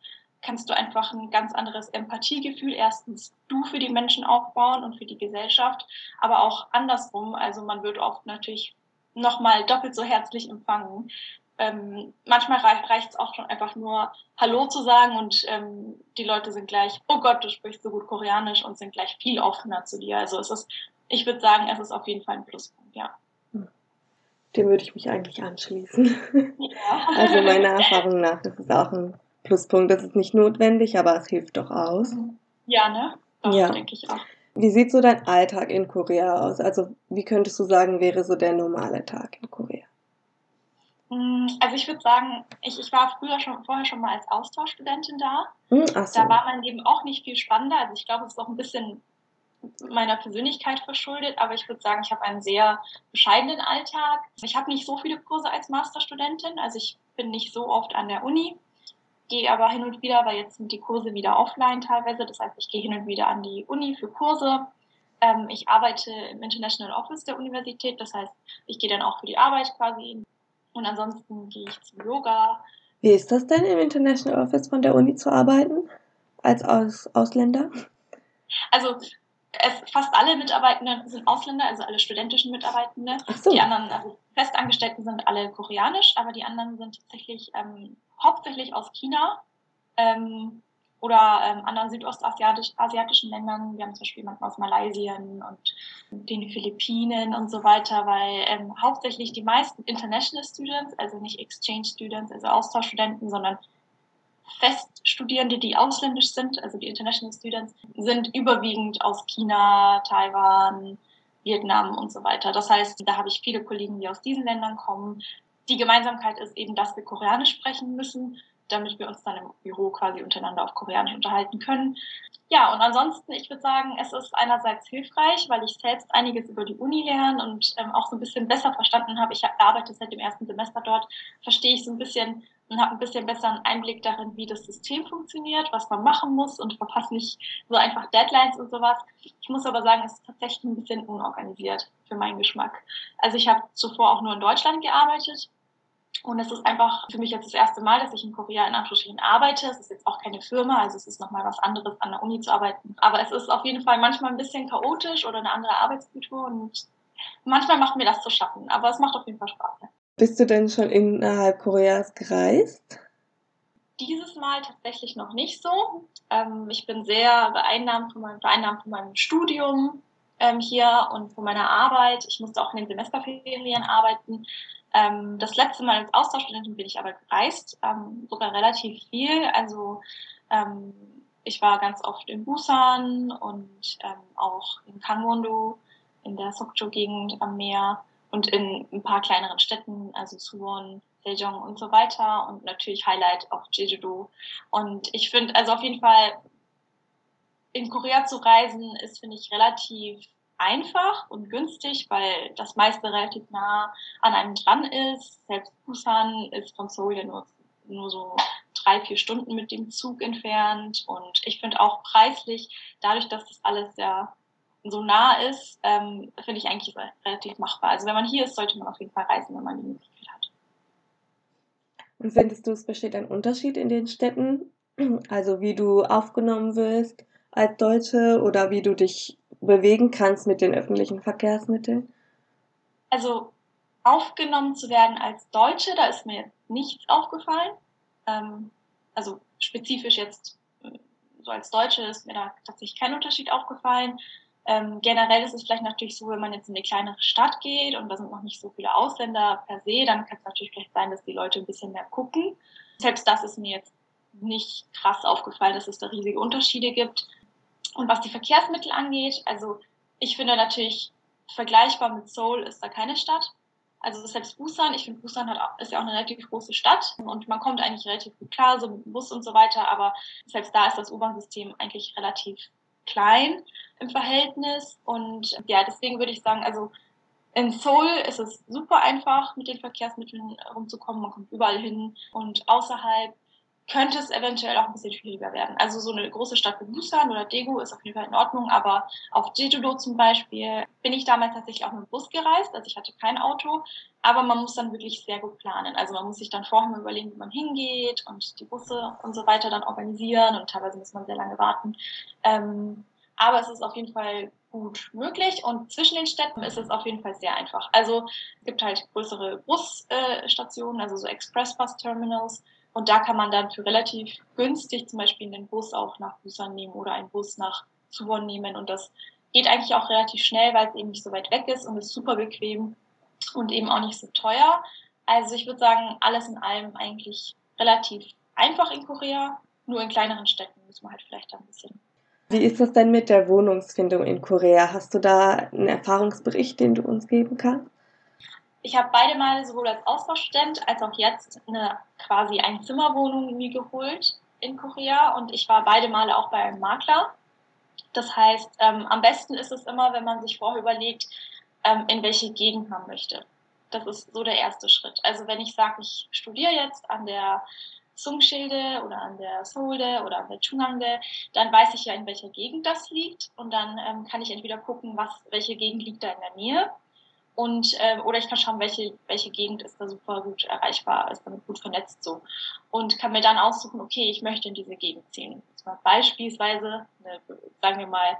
kannst du einfach ein ganz anderes Empathiegefühl erstens du für die Menschen aufbauen und für die Gesellschaft, aber auch andersrum. Also man wird oft natürlich nochmal doppelt so herzlich empfangen. Ähm, manchmal reicht es auch schon einfach nur Hallo zu sagen und ähm, die Leute sind gleich, oh Gott, du sprichst so gut Koreanisch und sind gleich viel offener zu dir. Also es ist, ich würde sagen, es ist auf jeden Fall ein Pluspunkt, ja dem würde ich mich eigentlich anschließen. Ja. Also meiner Erfahrung nach das ist auch ein Pluspunkt. Das ist nicht notwendig, aber es hilft doch aus. Ja, ne? Doch, ja. denke ich auch. Wie sieht so dein Alltag in Korea aus? Also wie könntest du sagen, wäre so der normale Tag in Korea? Mm, also ich würde sagen, ich, ich war früher schon vorher schon mal als Austauschstudentin da. Hm, ach so. Da war mein Leben auch nicht viel spannender. Also ich glaube, es ist auch ein bisschen meiner Persönlichkeit verschuldet, aber ich würde sagen, ich habe einen sehr bescheidenen Alltag. Ich habe nicht so viele Kurse als Masterstudentin, also ich bin nicht so oft an der Uni, gehe aber hin und wieder, weil jetzt sind die Kurse wieder offline teilweise, das heißt, ich gehe hin und wieder an die Uni für Kurse. Ähm, ich arbeite im International Office der Universität, das heißt, ich gehe dann auch für die Arbeit quasi und ansonsten gehe ich zum Yoga. Wie ist das denn im International Office von der Uni zu arbeiten als Aus Ausländer? Also es, fast alle Mitarbeitenden sind Ausländer, also alle studentischen Mitarbeitende. So. Die anderen, also Festangestellten sind alle koreanisch, aber die anderen sind tatsächlich ähm, hauptsächlich aus China ähm, oder ähm, anderen südostasiatischen Ländern. Wir haben zum Beispiel jemanden aus Malaysia und den Philippinen und so weiter, weil ähm, hauptsächlich die meisten International Students, also nicht Exchange Students, also Austauschstudenten, sondern Feststudierende, die ausländisch sind, also die International Students, sind überwiegend aus China, Taiwan, Vietnam und so weiter. Das heißt, da habe ich viele Kollegen, die aus diesen Ländern kommen. Die Gemeinsamkeit ist eben, dass wir Koreanisch sprechen müssen, damit wir uns dann im Büro quasi untereinander auf Koreanisch unterhalten können. Ja, und ansonsten, ich würde sagen, es ist einerseits hilfreich, weil ich selbst einiges über die Uni lerne und ähm, auch so ein bisschen besser verstanden habe. Ich arbeite seit dem ersten Semester dort, verstehe ich so ein bisschen und habe ein bisschen besseren Einblick darin, wie das System funktioniert, was man machen muss und verpasse nicht so einfach Deadlines und sowas. Ich muss aber sagen, es ist tatsächlich ein bisschen unorganisiert für meinen Geschmack. Also ich habe zuvor auch nur in Deutschland gearbeitet und es ist einfach für mich jetzt das erste Mal, dass ich in Korea in Anführungsstrichen arbeite. Es ist jetzt auch keine Firma, also es ist nochmal was anderes, an der Uni zu arbeiten. Aber es ist auf jeden Fall manchmal ein bisschen chaotisch oder eine andere Arbeitskultur und manchmal macht mir das zu schaffen. Aber es macht auf jeden Fall Spaß. Bist du denn schon innerhalb Koreas gereist? Dieses Mal tatsächlich noch nicht so. Ähm, ich bin sehr beeinnahmt von meinem, beeinnahmt von meinem Studium ähm, hier und von meiner Arbeit. Ich musste auch in den Semesterferien arbeiten. Ähm, das letzte Mal als Austauschstudentin bin ich aber gereist, ähm, sogar relativ viel. Also ähm, ich war ganz oft in Busan und ähm, auch in Gangwon-do, in der Sokcho-Gegend am Meer und in ein paar kleineren Städten, also Suwon, Daejeon und so weiter und natürlich Highlight auch Jeju-do. Und ich finde, also auf jeden Fall in Korea zu reisen ist, finde ich, relativ einfach und günstig, weil das meiste relativ nah an einem dran ist. Selbst Busan ist von Seoul ja nur, nur so drei, vier Stunden mit dem Zug entfernt. Und ich finde auch preislich, dadurch, dass das alles sehr so nah ist, ähm, finde ich eigentlich relativ machbar. Also wenn man hier ist, sollte man auf jeden Fall reisen, wenn man die Möglichkeit hat. Und findest du, es besteht ein Unterschied in den Städten? Also wie du aufgenommen wirst als Deutsche oder wie du dich bewegen kannst mit den öffentlichen Verkehrsmitteln? Also aufgenommen zu werden als Deutsche, da ist mir nichts aufgefallen. Ähm, also spezifisch jetzt so als Deutsche ist mir da tatsächlich kein Unterschied aufgefallen. Ähm, generell ist es vielleicht natürlich so, wenn man jetzt in eine kleinere Stadt geht und da sind noch nicht so viele Ausländer per se, dann kann es natürlich vielleicht sein, dass die Leute ein bisschen mehr gucken. Selbst das ist mir jetzt nicht krass aufgefallen, dass es da riesige Unterschiede gibt. Und was die Verkehrsmittel angeht, also ich finde natürlich vergleichbar mit Seoul ist da keine Stadt. Also selbst Busan, ich finde Busan hat, ist ja auch eine relativ große Stadt und man kommt eigentlich relativ gut klar, so mit Bus und so weiter, aber selbst da ist das U-Bahn-System eigentlich relativ klein im Verhältnis. Und ja, deswegen würde ich sagen, also in Seoul ist es super einfach, mit den Verkehrsmitteln rumzukommen. Man kommt überall hin. Und außerhalb könnte es eventuell auch ein bisschen schwieriger werden. Also so eine große Stadt wie Busan oder Daegu ist auf jeden Fall in Ordnung, aber auf Jeju-do zum Beispiel bin ich damals tatsächlich auch mit dem Bus gereist, also ich hatte kein Auto, aber man muss dann wirklich sehr gut planen. Also man muss sich dann vorher überlegen, wie man hingeht und die Busse und so weiter dann organisieren und teilweise muss man sehr lange warten. Ähm, aber es ist auf jeden Fall gut möglich und zwischen den Städten ist es auf jeden Fall sehr einfach. Also es gibt halt größere Busstationen, also so Express-Bus-Terminals und da kann man dann für relativ günstig zum Beispiel einen Bus auch nach Busan nehmen oder einen Bus nach Suwon nehmen. Und das geht eigentlich auch relativ schnell, weil es eben nicht so weit weg ist und ist super bequem und eben auch nicht so teuer. Also ich würde sagen, alles in allem eigentlich relativ einfach in Korea. Nur in kleineren Städten muss man halt vielleicht ein bisschen. Wie ist das denn mit der Wohnungsfindung in Korea? Hast du da einen Erfahrungsbericht, den du uns geben kannst? Ich habe beide Male sowohl als Austauschstudent als auch jetzt eine quasi Einzimmerwohnung mir geholt in Korea und ich war beide Male auch bei einem Makler. Das heißt, ähm, am besten ist es immer, wenn man sich vorher überlegt, ähm, in welche Gegend man möchte. Das ist so der erste Schritt. Also wenn ich sage, ich studiere jetzt an der Sungschilde oder an der Seoulde oder an der Chungangde, dann weiß ich ja, in welcher Gegend das liegt und dann ähm, kann ich entweder gucken, was, welche Gegend liegt da in der Nähe und äh, oder ich kann schauen, welche welche Gegend ist da super gut erreichbar, ist damit gut vernetzt so und kann mir dann aussuchen, okay, ich möchte in diese Gegend ziehen. beispielsweise, eine, sagen wir mal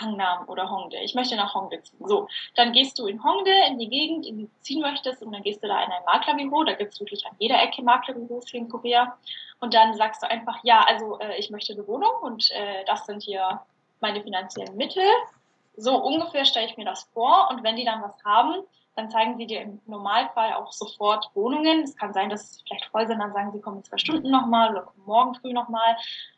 Hangnam oder Hongdae. Ich möchte nach Hongdae ziehen. So, dann gehst du in Hongdae, in die Gegend, in die du ziehen möchtest, und dann gehst du da in ein Maklerbüro. Da gibt es wirklich an jeder Ecke Maklerbüros hier in Korea. Und dann sagst du einfach, ja, also äh, ich möchte eine Wohnung und äh, das sind hier meine finanziellen Mittel. So ungefähr stelle ich mir das vor. Und wenn die dann was haben, dann zeigen sie dir im Normalfall auch sofort Wohnungen. Es kann sein, dass sie vielleicht voll sind, dann sagen sie, kommen in zwei Stunden nochmal oder kommen morgen früh nochmal.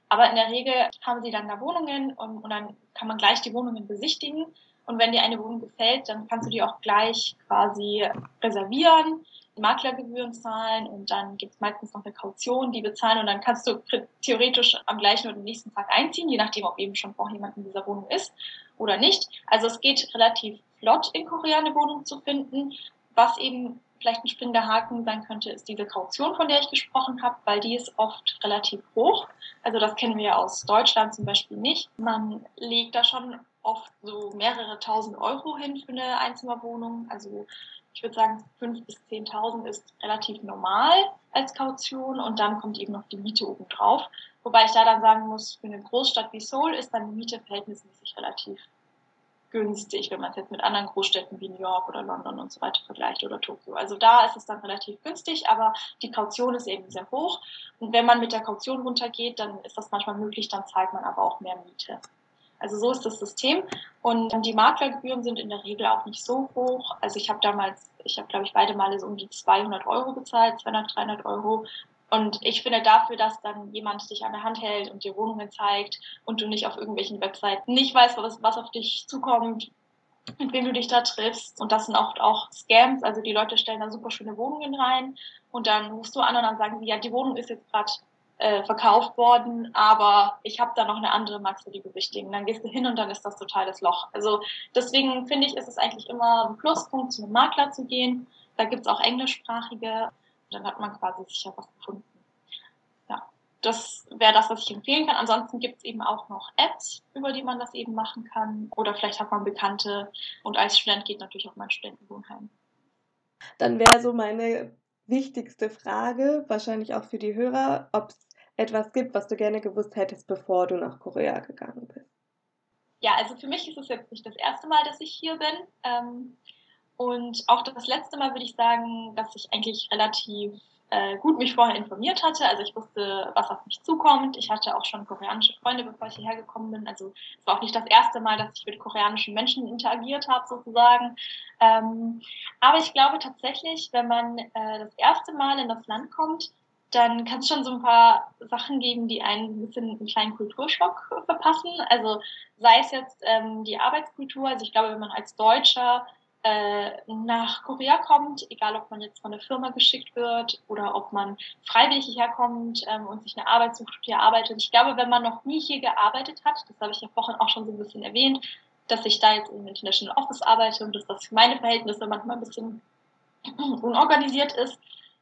Aber in der Regel haben sie dann da Wohnungen und, und dann kann man gleich die Wohnungen besichtigen. Und wenn dir eine Wohnung gefällt, dann kannst du die auch gleich quasi reservieren, Maklergebühren zahlen und dann gibt es meistens noch eine Kaution, die bezahlen und dann kannst du theoretisch am gleichen oder nächsten Tag einziehen, je nachdem, ob eben schon vorher jemand in dieser Wohnung ist oder nicht. Also es geht relativ flott in Korea eine Wohnung zu finden, was eben vielleicht ein springender Haken sein könnte, ist diese Kaution, von der ich gesprochen habe, weil die ist oft relativ hoch. Also das kennen wir aus Deutschland zum Beispiel nicht. Man legt da schon oft so mehrere tausend Euro hin für eine Einzimmerwohnung. Also ich würde sagen, fünf bis zehntausend ist relativ normal als Kaution und dann kommt eben noch die Miete obendrauf. Wobei ich da dann sagen muss, für eine Großstadt wie Seoul ist dann die Miete verhältnismäßig relativ günstig, wenn man es jetzt mit anderen Großstädten wie New York oder London und so weiter vergleicht oder Tokio. Also da ist es dann relativ günstig, aber die Kaution ist eben sehr hoch. Und wenn man mit der Kaution runtergeht, dann ist das manchmal möglich, dann zahlt man aber auch mehr Miete. Also so ist das System. Und die Maklergebühren sind in der Regel auch nicht so hoch. Also ich habe damals, ich habe glaube ich beide Male so um die 200 Euro bezahlt, 200, 300 Euro. Und ich finde dafür, dass dann jemand dich an der Hand hält und dir Wohnungen zeigt und du nicht auf irgendwelchen Webseiten nicht weißt, was, was auf dich zukommt, mit wem du dich da triffst. Und das sind oft auch Scams. Also die Leute stellen da super schöne Wohnungen rein und dann rufst du an und dann sagen sie, ja, die Wohnung ist jetzt gerade äh, verkauft worden, aber ich habe da noch eine andere, magst du die besichtigen? Dann gehst du hin und dann ist das total das Loch. Also deswegen finde ich, ist es eigentlich immer ein Pluspunkt, zu einem Makler zu gehen. Da gibt's auch englischsprachige dann hat man quasi sicher was gefunden. Ja, das wäre das, was ich empfehlen kann. Ansonsten gibt es eben auch noch Apps, über die man das eben machen kann. Oder vielleicht hat man Bekannte. Und als Student geht natürlich auch mein Studentenwohnheim. Dann wäre so meine wichtigste Frage, wahrscheinlich auch für die Hörer, ob es etwas gibt, was du gerne gewusst hättest, bevor du nach Korea gegangen bist. Ja, also für mich ist es jetzt nicht das erste Mal, dass ich hier bin. Ähm, und auch das letzte Mal würde ich sagen, dass ich eigentlich relativ äh, gut mich vorher informiert hatte. Also ich wusste, was auf mich zukommt. Ich hatte auch schon koreanische Freunde, bevor ich hierher gekommen bin. Also es war auch nicht das erste Mal, dass ich mit koreanischen Menschen interagiert habe, sozusagen. Ähm, aber ich glaube tatsächlich, wenn man äh, das erste Mal in das Land kommt, dann kann es schon so ein paar Sachen geben, die einen ein bisschen einen kleinen Kulturschock verpassen. Also sei es jetzt ähm, die Arbeitskultur. Also ich glaube, wenn man als Deutscher äh, nach Korea kommt, egal ob man jetzt von der Firma geschickt wird oder ob man freiwillig hierher ähm, und sich eine Arbeit sucht und hier arbeitet. Ich glaube, wenn man noch nie hier gearbeitet hat, das habe ich ja vorhin auch schon so ein bisschen erwähnt, dass ich da jetzt im International Office arbeite und dass das für meine Verhältnisse manchmal ein bisschen unorganisiert ist.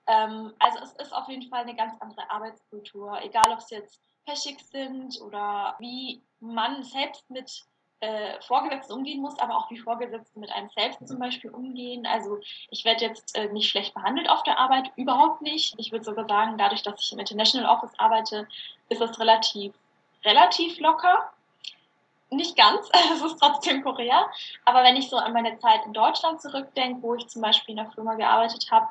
Ähm, also es ist auf jeden Fall eine ganz andere Arbeitskultur, egal ob es jetzt Peschiks sind oder wie man selbst mit äh, Vorgesetzten umgehen muss, aber auch wie Vorgesetzte mit einem selbst zum Beispiel umgehen. Also ich werde jetzt äh, nicht schlecht behandelt auf der Arbeit, überhaupt nicht. Ich würde sogar sagen, dadurch, dass ich im International Office arbeite, ist das relativ, relativ locker. Nicht ganz, es ist trotzdem Korea. Aber wenn ich so an meine Zeit in Deutschland zurückdenke, wo ich zum Beispiel in einer Firma gearbeitet habe,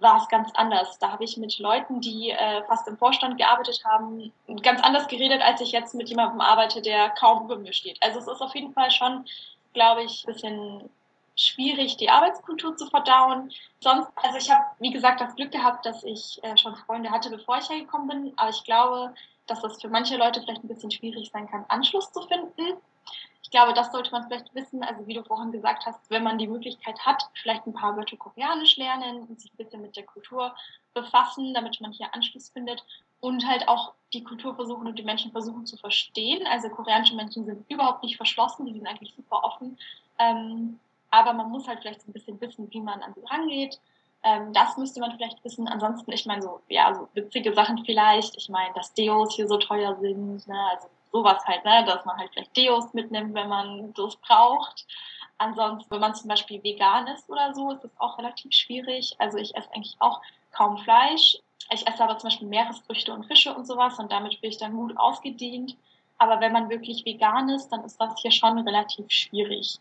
war es ganz anders. Da habe ich mit Leuten, die äh, fast im Vorstand gearbeitet haben, ganz anders geredet, als ich jetzt mit jemandem arbeite, der kaum über mir steht. Also es ist auf jeden Fall schon, glaube ich, ein bisschen schwierig, die Arbeitskultur zu verdauen. Sonst, also ich habe, wie gesagt, das Glück gehabt, dass ich äh, schon Freunde hatte, bevor ich hergekommen bin. Aber ich glaube, dass das für manche Leute vielleicht ein bisschen schwierig sein kann, Anschluss zu finden glaube, das sollte man vielleicht wissen. Also wie du vorhin gesagt hast, wenn man die Möglichkeit hat, vielleicht ein paar Wörter Koreanisch lernen und sich ein bisschen mit der Kultur befassen, damit man hier Anschluss findet. und halt auch die Kultur versuchen und die Menschen versuchen zu verstehen. Also koreanische Menschen sind überhaupt nicht verschlossen, die sind eigentlich super offen. Ähm, aber man muss halt vielleicht so ein bisschen wissen, wie man an sie rangeht. Ähm, das müsste man vielleicht wissen. Ansonsten, ich meine, so, ja, so witzige Sachen vielleicht. Ich meine, dass Deos hier so teuer sind, ne? also sowas halt, ne? dass man halt vielleicht Deos mitnimmt, wenn man das braucht. Ansonsten, wenn man zum Beispiel vegan ist oder so, ist das auch relativ schwierig. Also ich esse eigentlich auch kaum Fleisch. Ich esse aber zum Beispiel Meeresfrüchte und Fische und sowas und damit bin ich dann gut ausgedient. Aber wenn man wirklich vegan ist, dann ist das hier schon relativ schwierig.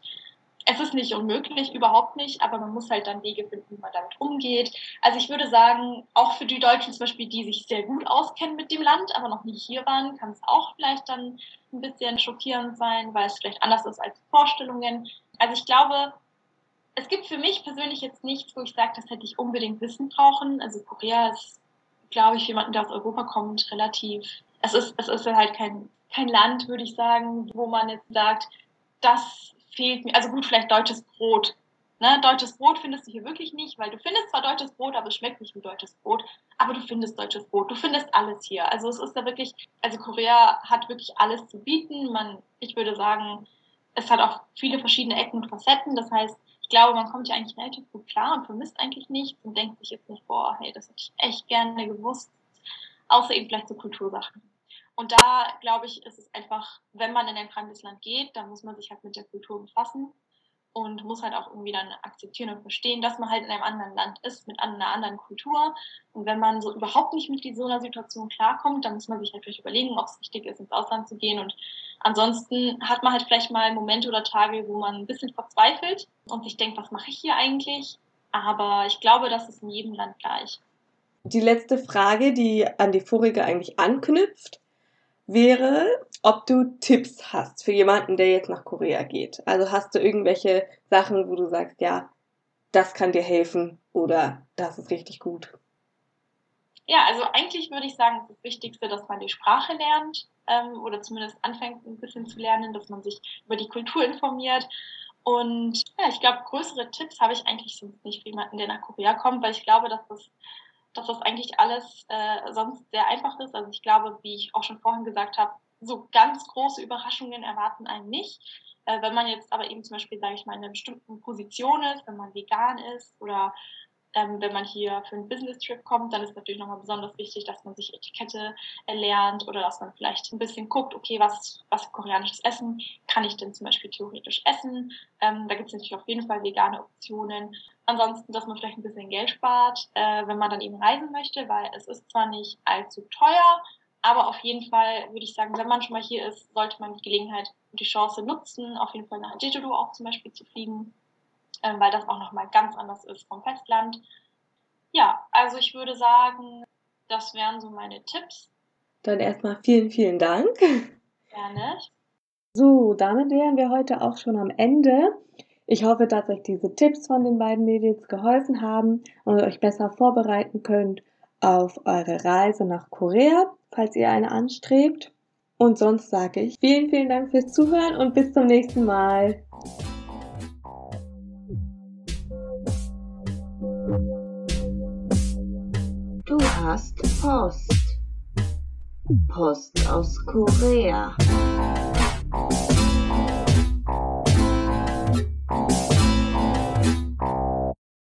Es ist nicht unmöglich, überhaupt nicht, aber man muss halt dann Wege finden, wie man damit umgeht. Also ich würde sagen, auch für die Deutschen zum Beispiel, die sich sehr gut auskennen mit dem Land, aber noch nie hier waren, kann es auch vielleicht dann ein bisschen schockierend sein, weil es vielleicht anders ist als Vorstellungen. Also ich glaube, es gibt für mich persönlich jetzt nichts, wo ich sage, das hätte ich unbedingt wissen brauchen. Also Korea ist glaube ich, jemanden, der aus Europa kommt, relativ. Es ist, es ist halt kein, kein Land, würde ich sagen, wo man jetzt sagt, das fehlt mir. Also gut, vielleicht deutsches Brot. Ne? Deutsches Brot findest du hier wirklich nicht, weil du findest zwar deutsches Brot, aber es schmeckt nicht wie deutsches Brot. Aber du findest deutsches Brot. Du findest alles hier. Also es ist da wirklich, also Korea hat wirklich alles zu bieten. Man, ich würde sagen, es hat auch viele verschiedene Ecken und Facetten. Das heißt, ich glaube, man kommt ja eigentlich relativ gut klar und vermisst eigentlich nichts und denkt sich jetzt nicht, boah, hey, das hätte ich echt gerne gewusst, außer eben vielleicht so Kultursachen. Und da, glaube ich, ist es einfach, wenn man in ein fremdes Land geht, dann muss man sich halt mit der Kultur befassen und muss halt auch irgendwie dann akzeptieren und verstehen, dass man halt in einem anderen Land ist, mit einer anderen Kultur. Und wenn man so überhaupt nicht mit so einer Situation klarkommt, dann muss man sich halt vielleicht überlegen, ob es richtig ist, ins Ausland zu gehen. Und ansonsten hat man halt vielleicht mal Momente oder Tage, wo man ein bisschen verzweifelt und sich denkt, was mache ich hier eigentlich? Aber ich glaube, das ist in jedem Land gleich. Die letzte Frage, die an die vorige eigentlich anknüpft, wäre, ob du Tipps hast für jemanden, der jetzt nach Korea geht. Also hast du irgendwelche Sachen, wo du sagst, ja, das kann dir helfen oder das ist richtig gut. Ja, also eigentlich würde ich sagen, das Wichtigste, dass man die Sprache lernt ähm, oder zumindest anfängt ein bisschen zu lernen, dass man sich über die Kultur informiert. Und ja, ich glaube, größere Tipps habe ich eigentlich sonst nicht für jemanden, der nach Korea kommt, weil ich glaube, dass das dass das eigentlich alles äh, sonst sehr einfach ist. Also ich glaube, wie ich auch schon vorhin gesagt habe, so ganz große Überraschungen erwarten einen nicht. Äh, wenn man jetzt aber eben zum Beispiel, sage ich mal, in einer bestimmten Position ist, wenn man vegan ist oder ähm, wenn man hier für einen Business-Trip kommt, dann ist natürlich nochmal besonders wichtig, dass man sich Etikette erlernt oder dass man vielleicht ein bisschen guckt, okay, was, was koreanisches Essen kann ich denn zum Beispiel theoretisch essen? Ähm, da gibt es natürlich auf jeden Fall vegane Optionen. Ansonsten, dass man vielleicht ein bisschen Geld spart, äh, wenn man dann eben reisen möchte, weil es ist zwar nicht allzu teuer, aber auf jeden Fall würde ich sagen, wenn man schon mal hier ist, sollte man die Gelegenheit und die Chance nutzen, auf jeden Fall nach Jeju auch zum Beispiel zu fliegen ähm, weil das auch nochmal ganz anders ist vom Festland. Ja, also ich würde sagen, das wären so meine Tipps. Dann erstmal vielen, vielen Dank. Gerne. So, damit wären wir heute auch schon am Ende. Ich hoffe, dass euch diese Tipps von den beiden Mädels geholfen haben und euch besser vorbereiten könnt auf eure Reise nach Korea, falls ihr eine anstrebt. Und sonst sage ich vielen, vielen Dank fürs Zuhören und bis zum nächsten Mal. Du hast Post. Post aus Korea. Oh.